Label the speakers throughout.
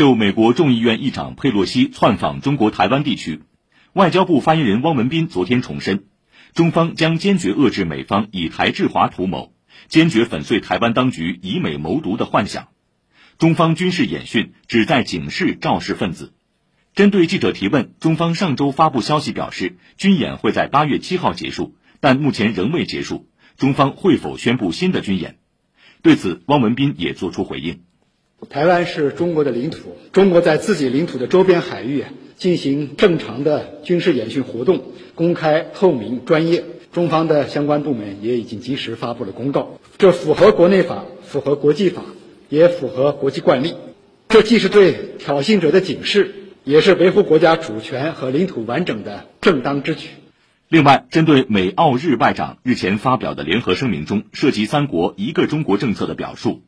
Speaker 1: 就美国众议院议长佩洛西窜访中国台湾地区，外交部发言人汪文斌昨天重申，中方将坚决遏制美方以台制华图谋，坚决粉碎台湾当局以美谋独的幻想。中方军事演训旨在警示肇事分子。针对记者提问，中方上周发布消息表示，军演会在八月七号结束，但目前仍未结束。中方会否宣布新的军演？对此，汪文斌也作出回应。
Speaker 2: 台湾是中国的领土，中国在自己领土的周边海域进行正常的军事演训活动，公开、透明、专业。中方的相关部门也已经及时发布了公告，这符合国内法，符合国际法，也符合国际惯例。这既是对挑衅者的警示，也是维护国家主权和领土完整的正当之举。
Speaker 1: 另外，针对美澳日外长日前发表的联合声明中涉及三国一个中国政策的表述。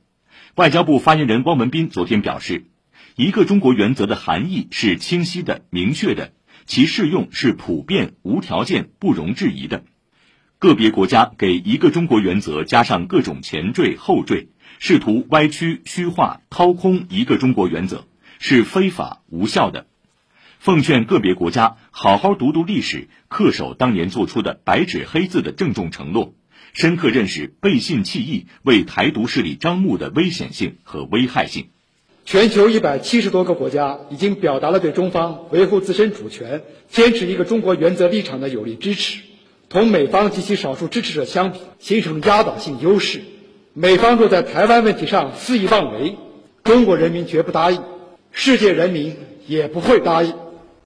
Speaker 1: 外交部发言人汪文斌昨天表示，一个中国原则的含义是清晰的、明确的，其适用是普遍、无条件、不容置疑的。个别国家给一个中国原则加上各种前缀后缀，试图歪曲、虚化、掏空一个中国原则，是非法无效的。奉劝个别国家好好读读历史，恪守当年做出的白纸黑字的郑重承诺。深刻认识背信弃义为台独势力张目的危险性和危害性。
Speaker 2: 全球一百七十多个国家已经表达了对中方维护自身主权、坚持一个中国原则立场的有力支持。同美方及其少数支持者相比，形成压倒性优势。美方若在台湾问题上肆意妄为，中国人民绝不答应，世界人民也不会答应。